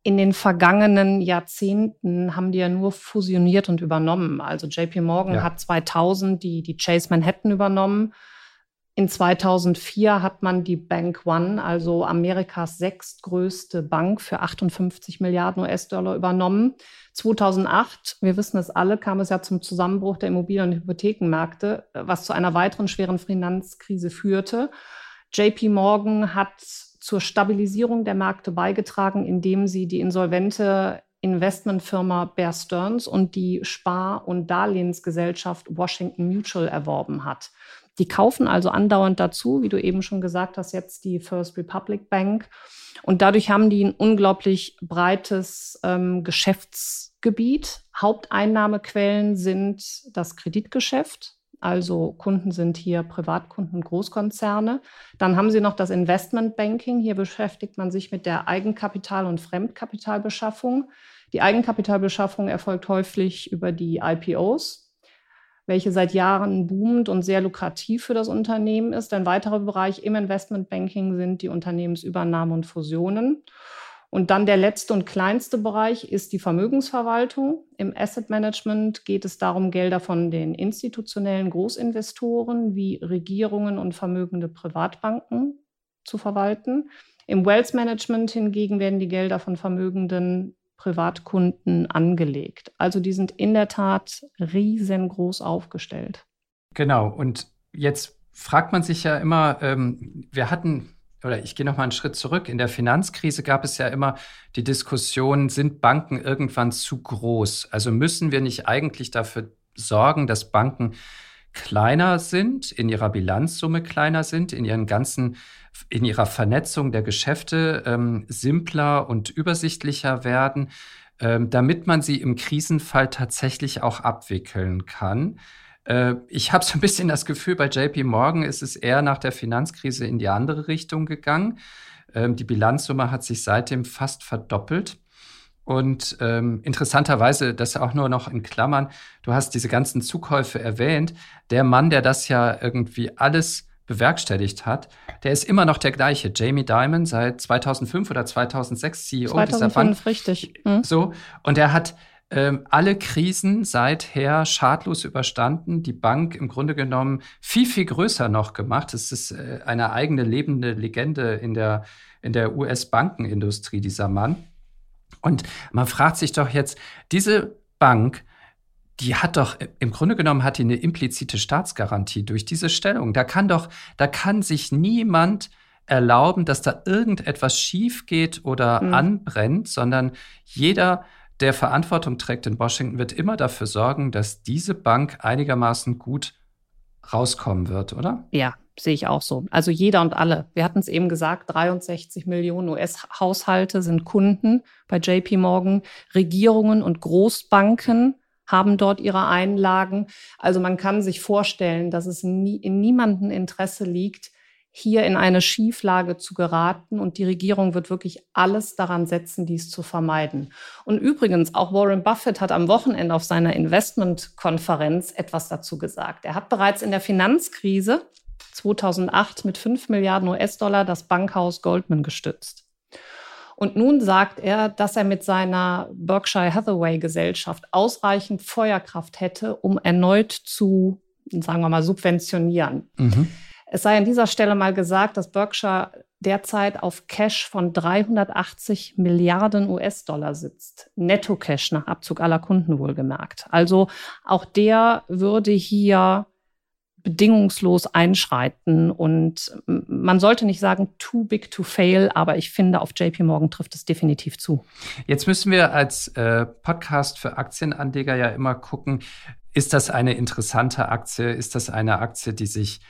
in den vergangenen Jahrzehnten haben die ja nur fusioniert und übernommen. Also JP Morgan ja. hat 2000 die, die Chase Manhattan übernommen. In 2004 hat man die Bank One, also Amerikas sechstgrößte Bank, für 58 Milliarden US-Dollar übernommen. 2008, wir wissen es alle, kam es ja zum Zusammenbruch der Immobilien- und Hypothekenmärkte, was zu einer weiteren schweren Finanzkrise führte. JP Morgan hat zur Stabilisierung der Märkte beigetragen, indem sie die insolvente Investmentfirma Bear Stearns und die Spar- und Darlehensgesellschaft Washington Mutual erworben hat. Die kaufen also andauernd dazu, wie du eben schon gesagt hast, jetzt die First Republic Bank. Und dadurch haben die ein unglaublich breites ähm, Geschäftsgebiet. Haupteinnahmequellen sind das Kreditgeschäft. Also Kunden sind hier Privatkunden und Großkonzerne. Dann haben sie noch das Investmentbanking. Hier beschäftigt man sich mit der Eigenkapital- und Fremdkapitalbeschaffung. Die Eigenkapitalbeschaffung erfolgt häufig über die IPOs, welche seit Jahren boomend und sehr lukrativ für das Unternehmen ist. Ein weiterer Bereich im Investmentbanking sind die Unternehmensübernahme und Fusionen. Und dann der letzte und kleinste Bereich ist die Vermögensverwaltung. Im Asset Management geht es darum, Gelder von den institutionellen Großinvestoren wie Regierungen und vermögende Privatbanken zu verwalten. Im Wealth Management hingegen werden die Gelder von vermögenden Privatkunden angelegt. Also die sind in der Tat riesengroß aufgestellt. Genau. Und jetzt fragt man sich ja immer, ähm, wir hatten oder ich gehe noch mal einen Schritt zurück. In der Finanzkrise gab es ja immer die Diskussion, sind Banken irgendwann zu groß? Also müssen wir nicht eigentlich dafür sorgen, dass Banken kleiner sind, in ihrer Bilanzsumme kleiner sind, in ihren ganzen, in ihrer Vernetzung der Geschäfte ähm, simpler und übersichtlicher werden. ähm, damit man sie im Krisenfall tatsächlich auch abwickeln kann. Äh, ich habe so ein bisschen das Gefühl, bei JP Morgan ist es eher nach der Finanzkrise in die andere Richtung gegangen. Ähm, die Bilanzsumme hat sich seitdem fast verdoppelt. Und ähm, interessanterweise, das auch nur noch in Klammern, du hast diese ganzen Zukäufe erwähnt. Der Mann, der das ja irgendwie alles bewerkstelligt hat, der ist immer noch der gleiche. Jamie Dimon seit 2005 oder 2006 CEO 2005, dieser Bank. richtig. Mhm. So. Und er hat ähm, alle Krisen seither schadlos überstanden, die Bank im Grunde genommen viel, viel größer noch gemacht. Es ist äh, eine eigene lebende Legende in der, in der US-Bankenindustrie, dieser Mann. Und man fragt sich doch jetzt, diese Bank, die hat doch im Grunde genommen hat die eine implizite Staatsgarantie durch diese Stellung. Da kann doch, da kann sich niemand erlauben, dass da irgendetwas schief geht oder mhm. anbrennt, sondern jeder, der Verantwortung trägt in Washington, wird immer dafür sorgen, dass diese Bank einigermaßen gut rauskommen wird, oder? Ja, sehe ich auch so. Also jeder und alle. Wir hatten es eben gesagt, 63 Millionen US-Haushalte sind Kunden bei JP Morgan. Regierungen und Großbanken haben dort ihre Einlagen. Also man kann sich vorstellen, dass es nie, in niemandem Interesse liegt, hier in eine Schieflage zu geraten. Und die Regierung wird wirklich alles daran setzen, dies zu vermeiden. Und übrigens, auch Warren Buffett hat am Wochenende auf seiner Investmentkonferenz etwas dazu gesagt. Er hat bereits in der Finanzkrise 2008 mit 5 Milliarden US-Dollar das Bankhaus Goldman gestützt. Und nun sagt er, dass er mit seiner Berkshire Hathaway Gesellschaft ausreichend Feuerkraft hätte, um erneut zu, sagen wir mal, subventionieren. Mhm. Es sei an dieser Stelle mal gesagt, dass Berkshire derzeit auf Cash von 380 Milliarden US-Dollar sitzt. Netto-Cash nach Abzug aller Kunden wohlgemerkt. Also auch der würde hier bedingungslos einschreiten. Und man sollte nicht sagen, too big to fail, aber ich finde, auf JP Morgan trifft es definitiv zu. Jetzt müssen wir als äh, Podcast für Aktienanleger ja immer gucken, ist das eine interessante Aktie? Ist das eine Aktie, die sich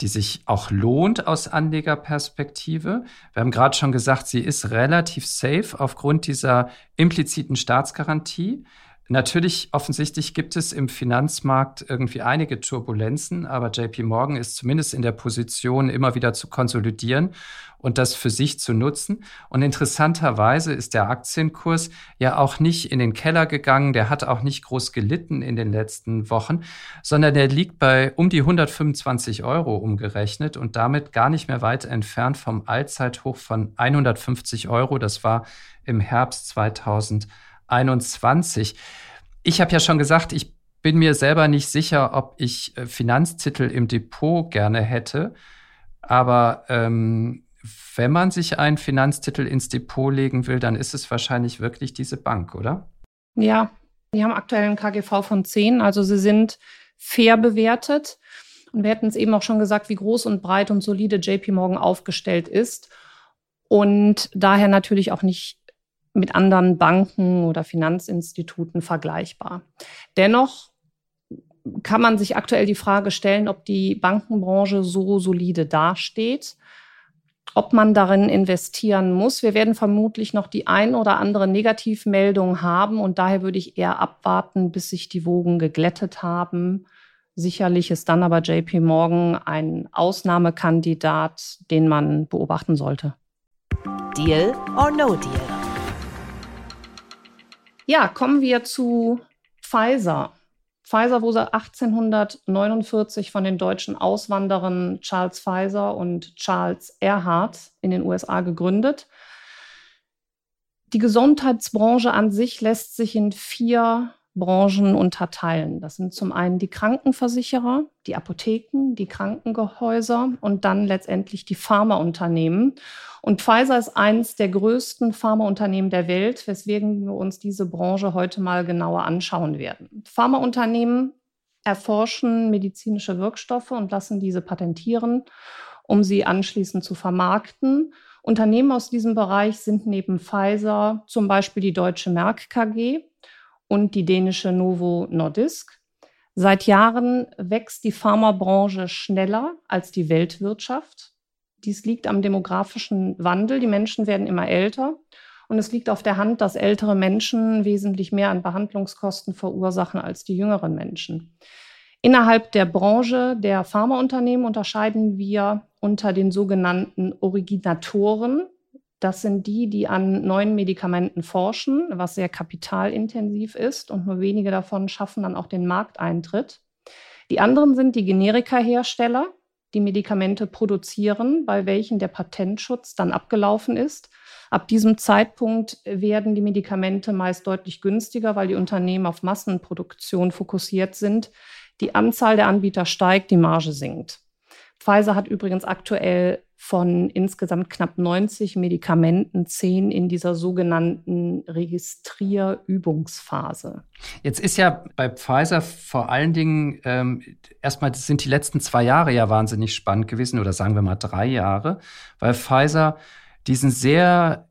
die sich auch lohnt aus Anlegerperspektive. Wir haben gerade schon gesagt, sie ist relativ safe aufgrund dieser impliziten Staatsgarantie. Natürlich, offensichtlich gibt es im Finanzmarkt irgendwie einige Turbulenzen, aber JP Morgan ist zumindest in der Position, immer wieder zu konsolidieren und das für sich zu nutzen. Und interessanterweise ist der Aktienkurs ja auch nicht in den Keller gegangen, der hat auch nicht groß gelitten in den letzten Wochen, sondern der liegt bei um die 125 Euro umgerechnet und damit gar nicht mehr weit entfernt vom Allzeithoch von 150 Euro. Das war im Herbst 2000. 21. Ich habe ja schon gesagt, ich bin mir selber nicht sicher, ob ich äh, Finanztitel im Depot gerne hätte. Aber ähm, wenn man sich einen Finanztitel ins Depot legen will, dann ist es wahrscheinlich wirklich diese Bank, oder? Ja, die haben aktuell einen KGV von 10, also sie sind fair bewertet. Und wir hätten es eben auch schon gesagt, wie groß und breit und solide JP Morgan aufgestellt ist. Und daher natürlich auch nicht mit anderen Banken oder Finanzinstituten vergleichbar. Dennoch kann man sich aktuell die Frage stellen, ob die Bankenbranche so solide dasteht, ob man darin investieren muss. Wir werden vermutlich noch die ein oder andere Negativmeldung haben und daher würde ich eher abwarten, bis sich die Wogen geglättet haben. Sicherlich ist dann aber JP Morgan ein Ausnahmekandidat, den man beobachten sollte. Deal or no deal? Ja, kommen wir zu Pfizer. Pfizer wurde 1849 von den deutschen Auswanderern Charles Pfizer und Charles Erhardt in den USA gegründet. Die Gesundheitsbranche an sich lässt sich in vier Branchen unterteilen. Das sind zum einen die Krankenversicherer, die Apotheken, die Krankengehäuser und dann letztendlich die Pharmaunternehmen. Und Pfizer ist eines der größten Pharmaunternehmen der Welt, weswegen wir uns diese Branche heute mal genauer anschauen werden. Pharmaunternehmen erforschen medizinische Wirkstoffe und lassen diese patentieren, um sie anschließend zu vermarkten. Unternehmen aus diesem Bereich sind neben Pfizer zum Beispiel die Deutsche Merck KG, und die dänische Novo Nordisk. Seit Jahren wächst die Pharmabranche schneller als die Weltwirtschaft. Dies liegt am demografischen Wandel. Die Menschen werden immer älter Und es liegt auf der Hand, dass ältere Menschen wesentlich mehr an Behandlungskosten verursachen als die jüngeren Menschen. Innerhalb der Branche der Pharmaunternehmen unterscheiden wir unter den sogenannten Originatoren. Das sind die, die an neuen Medikamenten forschen, was sehr kapitalintensiv ist und nur wenige davon schaffen dann auch den Markteintritt. Die anderen sind die Generikahersteller, die Medikamente produzieren, bei welchen der Patentschutz dann abgelaufen ist. Ab diesem Zeitpunkt werden die Medikamente meist deutlich günstiger, weil die Unternehmen auf Massenproduktion fokussiert sind. Die Anzahl der Anbieter steigt, die Marge sinkt. Pfizer hat übrigens aktuell von insgesamt knapp 90 Medikamenten zehn in dieser sogenannten Registrierübungsphase. Jetzt ist ja bei Pfizer vor allen Dingen ähm, erstmal sind die letzten zwei Jahre ja wahnsinnig spannend gewesen oder sagen wir mal drei Jahre, weil Pfizer diesen sehr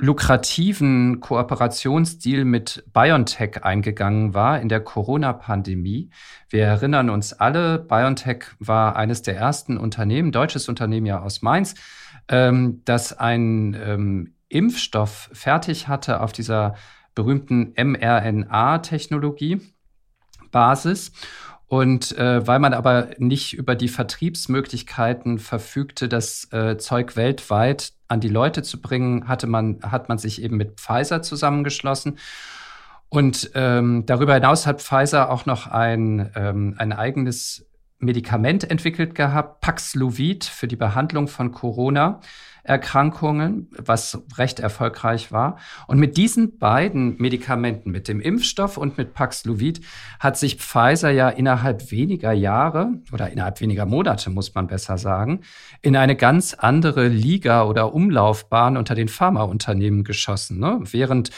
lukrativen Kooperationsdeal mit BioNTech eingegangen war in der Corona-Pandemie. Wir erinnern uns alle, BioNTech war eines der ersten Unternehmen, deutsches Unternehmen ja aus Mainz, ähm, das einen ähm, Impfstoff fertig hatte auf dieser berühmten mRNA-Technologie. Und äh, weil man aber nicht über die Vertriebsmöglichkeiten verfügte, das äh, Zeug weltweit an die Leute zu bringen, hatte man, hat man sich eben mit Pfizer zusammengeschlossen. Und ähm, darüber hinaus hat Pfizer auch noch ein, ähm, ein eigenes Medikament entwickelt gehabt, Paxlovid, für die Behandlung von Corona. Erkrankungen, was recht erfolgreich war. Und mit diesen beiden Medikamenten, mit dem Impfstoff und mit Paxlovid, hat sich Pfizer ja innerhalb weniger Jahre oder innerhalb weniger Monate, muss man besser sagen, in eine ganz andere Liga oder Umlaufbahn unter den Pharmaunternehmen geschossen. Ne? Während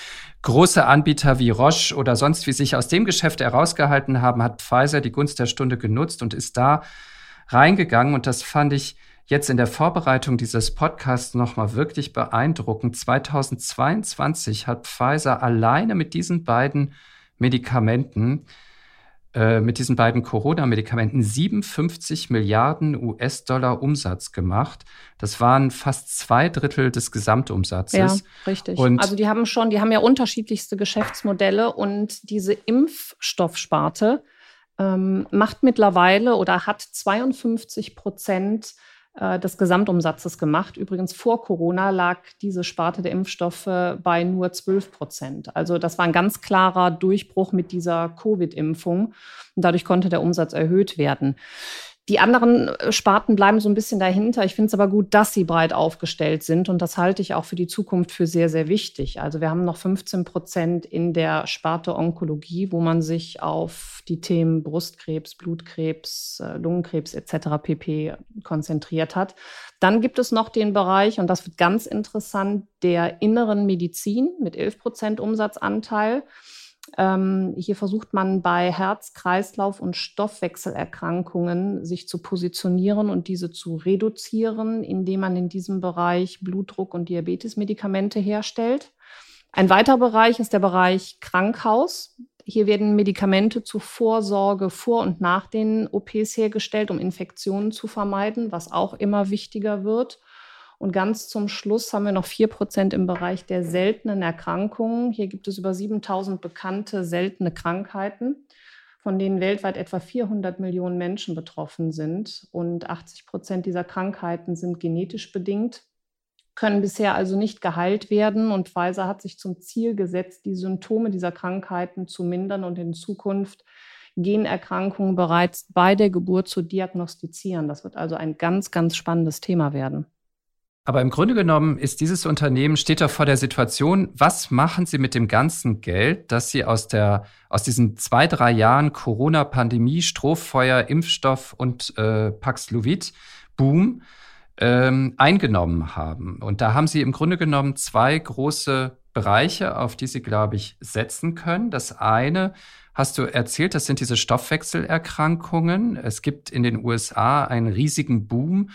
große Anbieter wie Roche oder sonst wie sich aus dem Geschäft herausgehalten haben, hat Pfizer die Gunst der Stunde genutzt und ist da reingegangen. Und das fand ich jetzt in der Vorbereitung dieses Podcasts nochmal wirklich beeindruckend. 2022 hat Pfizer alleine mit diesen beiden Medikamenten, äh, mit diesen beiden Corona-Medikamenten 57 Milliarden US-Dollar Umsatz gemacht. Das waren fast zwei Drittel des Gesamtumsatzes. Ja, richtig. Und also die haben schon, die haben ja unterschiedlichste Geschäftsmodelle und diese Impfstoffsparte ähm, macht mittlerweile oder hat 52 Prozent äh, des Gesamtumsatzes gemacht. Übrigens vor Corona lag diese Sparte der Impfstoffe bei nur 12 Prozent. Also das war ein ganz klarer Durchbruch mit dieser Covid-Impfung. Und dadurch konnte der Umsatz erhöht werden. Die anderen äh, Sparten bleiben so ein bisschen dahinter. Ich finde es aber gut, dass sie breit aufgestellt sind. Und das halte ich auch für die Zukunft für sehr, sehr wichtig. Also wir haben noch 15 Prozent in der Sparte Onkologie, wo man sich auf die Themen Brustkrebs, Blutkrebs, äh, Lungenkrebs etc. pp. konzentriert hat. Dann gibt es noch den Bereich, und das wird ganz interessant, der inneren Medizin mit 11 Prozent Umsatzanteil. Ähm, hier versucht man bei Herz-, Kreislauf- und Stoffwechselerkrankungen sich zu positionieren und diese zu reduzieren, indem man in diesem Bereich Blutdruck- und Diabetesmedikamente herstellt. Ein weiterer Bereich ist der Bereich Krankhaus. Hier werden Medikamente zur Vorsorge vor und nach den OPs hergestellt, um Infektionen zu vermeiden, was auch immer wichtiger wird. Und ganz zum Schluss haben wir noch 4 Prozent im Bereich der seltenen Erkrankungen. Hier gibt es über 7000 bekannte seltene Krankheiten, von denen weltweit etwa 400 Millionen Menschen betroffen sind. Und 80 Prozent dieser Krankheiten sind genetisch bedingt, können bisher also nicht geheilt werden. Und Pfizer hat sich zum Ziel gesetzt, die Symptome dieser Krankheiten zu mindern und in Zukunft Generkrankungen bereits bei der Geburt zu diagnostizieren. Das wird also ein ganz, ganz spannendes Thema werden. Aber im Grunde genommen ist dieses Unternehmen, steht da vor der Situation, was machen sie mit dem ganzen Geld, das sie aus der, aus diesen zwei, drei Jahren Corona-Pandemie, Strohfeuer, Impfstoff und äh, Paxlovid, Boom, ähm, eingenommen haben. Und da haben sie im Grunde genommen zwei große Bereiche, auf die sie, glaube ich, setzen können. Das eine hast du erzählt, das sind diese Stoffwechselerkrankungen. Es gibt in den USA einen riesigen Boom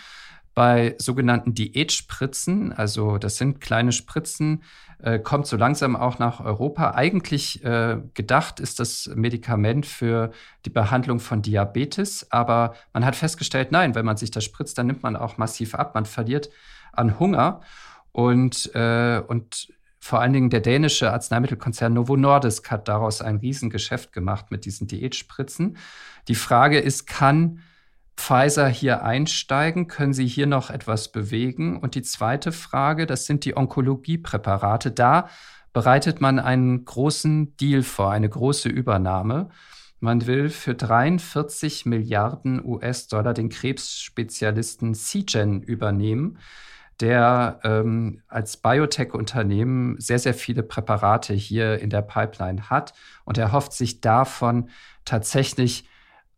bei sogenannten Diätspritzen, also das sind kleine Spritzen, äh, kommt so langsam auch nach Europa. Eigentlich äh, gedacht ist das Medikament für die Behandlung von Diabetes, aber man hat festgestellt, nein, wenn man sich das spritzt, dann nimmt man auch massiv ab, man verliert an Hunger und, äh, und vor allen Dingen der dänische Arzneimittelkonzern Novo Nordisk hat daraus ein Riesengeschäft gemacht mit diesen Diätspritzen. Die Frage ist, kann Pfizer hier einsteigen? Können Sie hier noch etwas bewegen? Und die zweite Frage, das sind die Onkologiepräparate. Da bereitet man einen großen Deal vor, eine große Übernahme. Man will für 43 Milliarden US-Dollar den Krebsspezialisten Seagen übernehmen, der ähm, als Biotech-Unternehmen sehr, sehr viele Präparate hier in der Pipeline hat. Und er hofft sich davon tatsächlich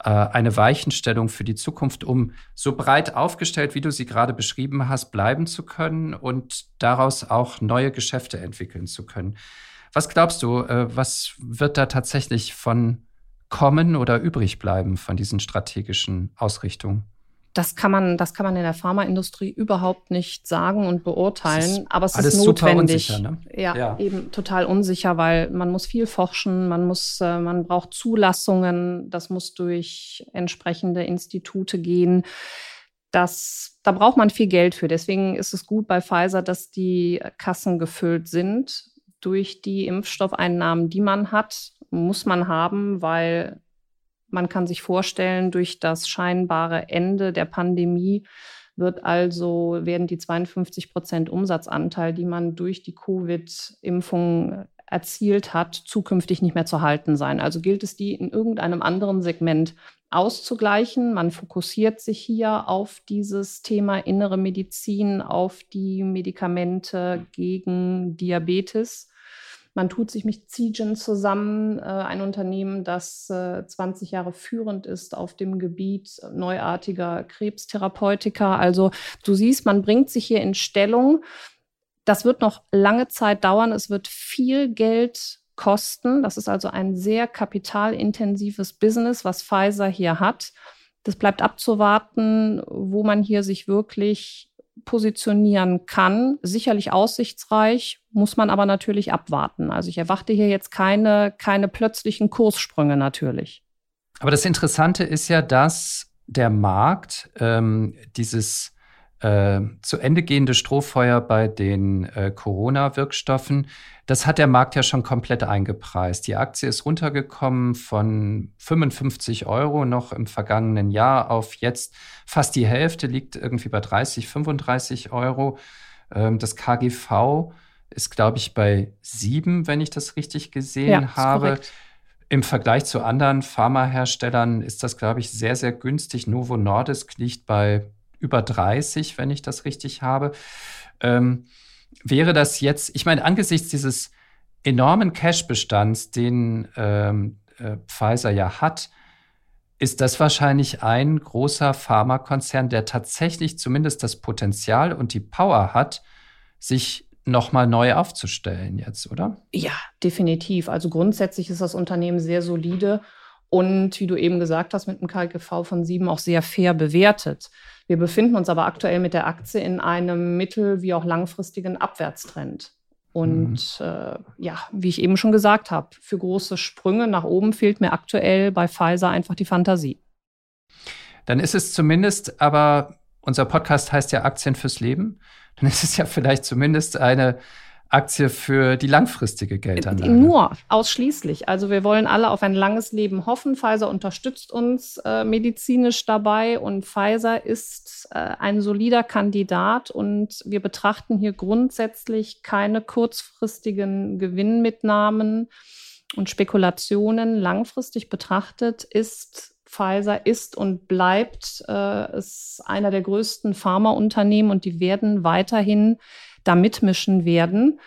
eine Weichenstellung für die Zukunft, um so breit aufgestellt, wie du sie gerade beschrieben hast, bleiben zu können und daraus auch neue Geschäfte entwickeln zu können. Was glaubst du, äh, was wird da tatsächlich von kommen oder übrig bleiben von diesen strategischen Ausrichtungen? Das kann man, das kann man in der Pharmaindustrie überhaupt nicht sagen und beurteilen. aber es ist notwendig. Unsicher, ne? ja, ja, eben total unsicher, weil man muss viel forschen, man muss, äh, man braucht Zulassungen, das muss durch entsprechende Institute gehen. Das, da braucht man viel Geld für. Deswegen ist es gut bei Pfizer, dass die Kassen gefüllt sind durch die Impfstoffeinnahmen, die man hat, muss man haben, weil man kann sich vorstellen, durch das scheinbare Ende der Pandemie wird also, werden die 52 Prozent Umsatzanteil, die man durch die Covid-Impfung erzielt hat, zukünftig nicht mehr zu halten sein. Also gilt es, die in irgendeinem anderen Segment auszugleichen. Man fokussiert sich hier auf dieses Thema innere Medizin, auf die Medikamente gegen Diabetes. Man tut sich mit Ziegen zusammen, äh, ein Unternehmen, das äh, 20 Jahre führend ist auf dem Gebiet neuartiger Krebstherapeutika. Also du siehst, man bringt sich hier in Stellung. Das wird noch lange Zeit dauern. Es wird viel Geld kosten. Das ist also ein sehr kapitalintensives Business, was Pfizer hier hat. Das bleibt abzuwarten, wo man hier sich wirklich positionieren kann. Sicherlich aussichtsreich, muss man aber natürlich abwarten. Also ich erwarte hier jetzt keine, keine plötzlichen Kurssprünge natürlich. Aber das Interessante ist ja, dass der Markt ähm, dieses äh, zu Ende gehende Strohfeuer bei den äh, Corona-Wirkstoffen, das hat der Markt ja schon komplett eingepreist. Die Aktie ist runtergekommen von 55 Euro noch im vergangenen Jahr auf jetzt fast die Hälfte, liegt irgendwie bei 30, 35 Euro. Ähm, das KGV ist, glaube ich, bei sieben, wenn ich das richtig gesehen ja, habe. Korrekt. Im Vergleich zu anderen Pharmaherstellern ist das, glaube ich, sehr, sehr günstig. Novo Nordisk liegt bei über 30, wenn ich das richtig habe. Ähm, wäre das jetzt, ich meine, angesichts dieses enormen Cash-Bestands, den ähm, äh, Pfizer ja hat, ist das wahrscheinlich ein großer Pharmakonzern, der tatsächlich zumindest das Potenzial und die Power hat, sich nochmal neu aufzustellen jetzt, oder? Ja, definitiv. Also grundsätzlich ist das Unternehmen sehr solide und wie du eben gesagt hast, mit einem KGV von sieben auch sehr fair bewertet. Wir befinden uns aber aktuell mit der Aktie in einem mittel- wie auch langfristigen Abwärtstrend. Und mhm. äh, ja, wie ich eben schon gesagt habe, für große Sprünge nach oben fehlt mir aktuell bei Pfizer einfach die Fantasie. Dann ist es zumindest, aber unser Podcast heißt ja Aktien fürs Leben, dann ist es ja vielleicht zumindest eine Aktie für die langfristige Geldanlage? Nur, ausschließlich. Also wir wollen alle auf ein langes Leben hoffen. Pfizer unterstützt uns äh, medizinisch dabei und Pfizer ist äh, ein solider Kandidat und wir betrachten hier grundsätzlich keine kurzfristigen Gewinnmitnahmen und Spekulationen. Langfristig betrachtet ist Pfizer ist und bleibt äh, ist einer der größten Pharmaunternehmen und die werden weiterhin da mitmischen werden.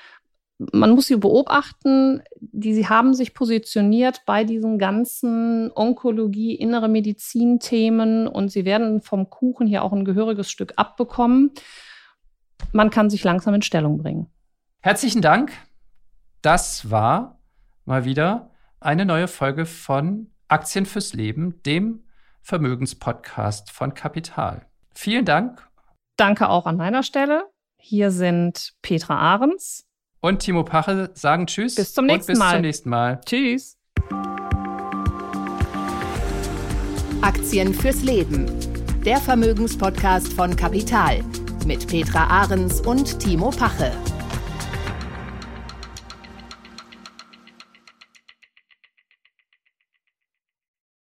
Man muss sie beobachten, die sie haben sich positioniert bei diesen ganzen Onkologie, innere Medizin-Themen und sie werden vom Kuchen hier auch ein gehöriges Stück abbekommen. Man kann sich langsam in Stellung bringen. Herzlichen Dank. Das war mal wieder eine neue Folge von Aktien fürs Leben, dem Vermögenspodcast von Kapital. Vielen Dank. Danke auch an meiner Stelle. Hier sind Petra Ahrens und Timo Pache sagen Tschüss. Bis zum nächsten bis Mal. Bis zum nächsten Mal. Tschüss. Aktien fürs Leben. Der Vermögenspodcast von Kapital mit Petra Ahrens und Timo Pache.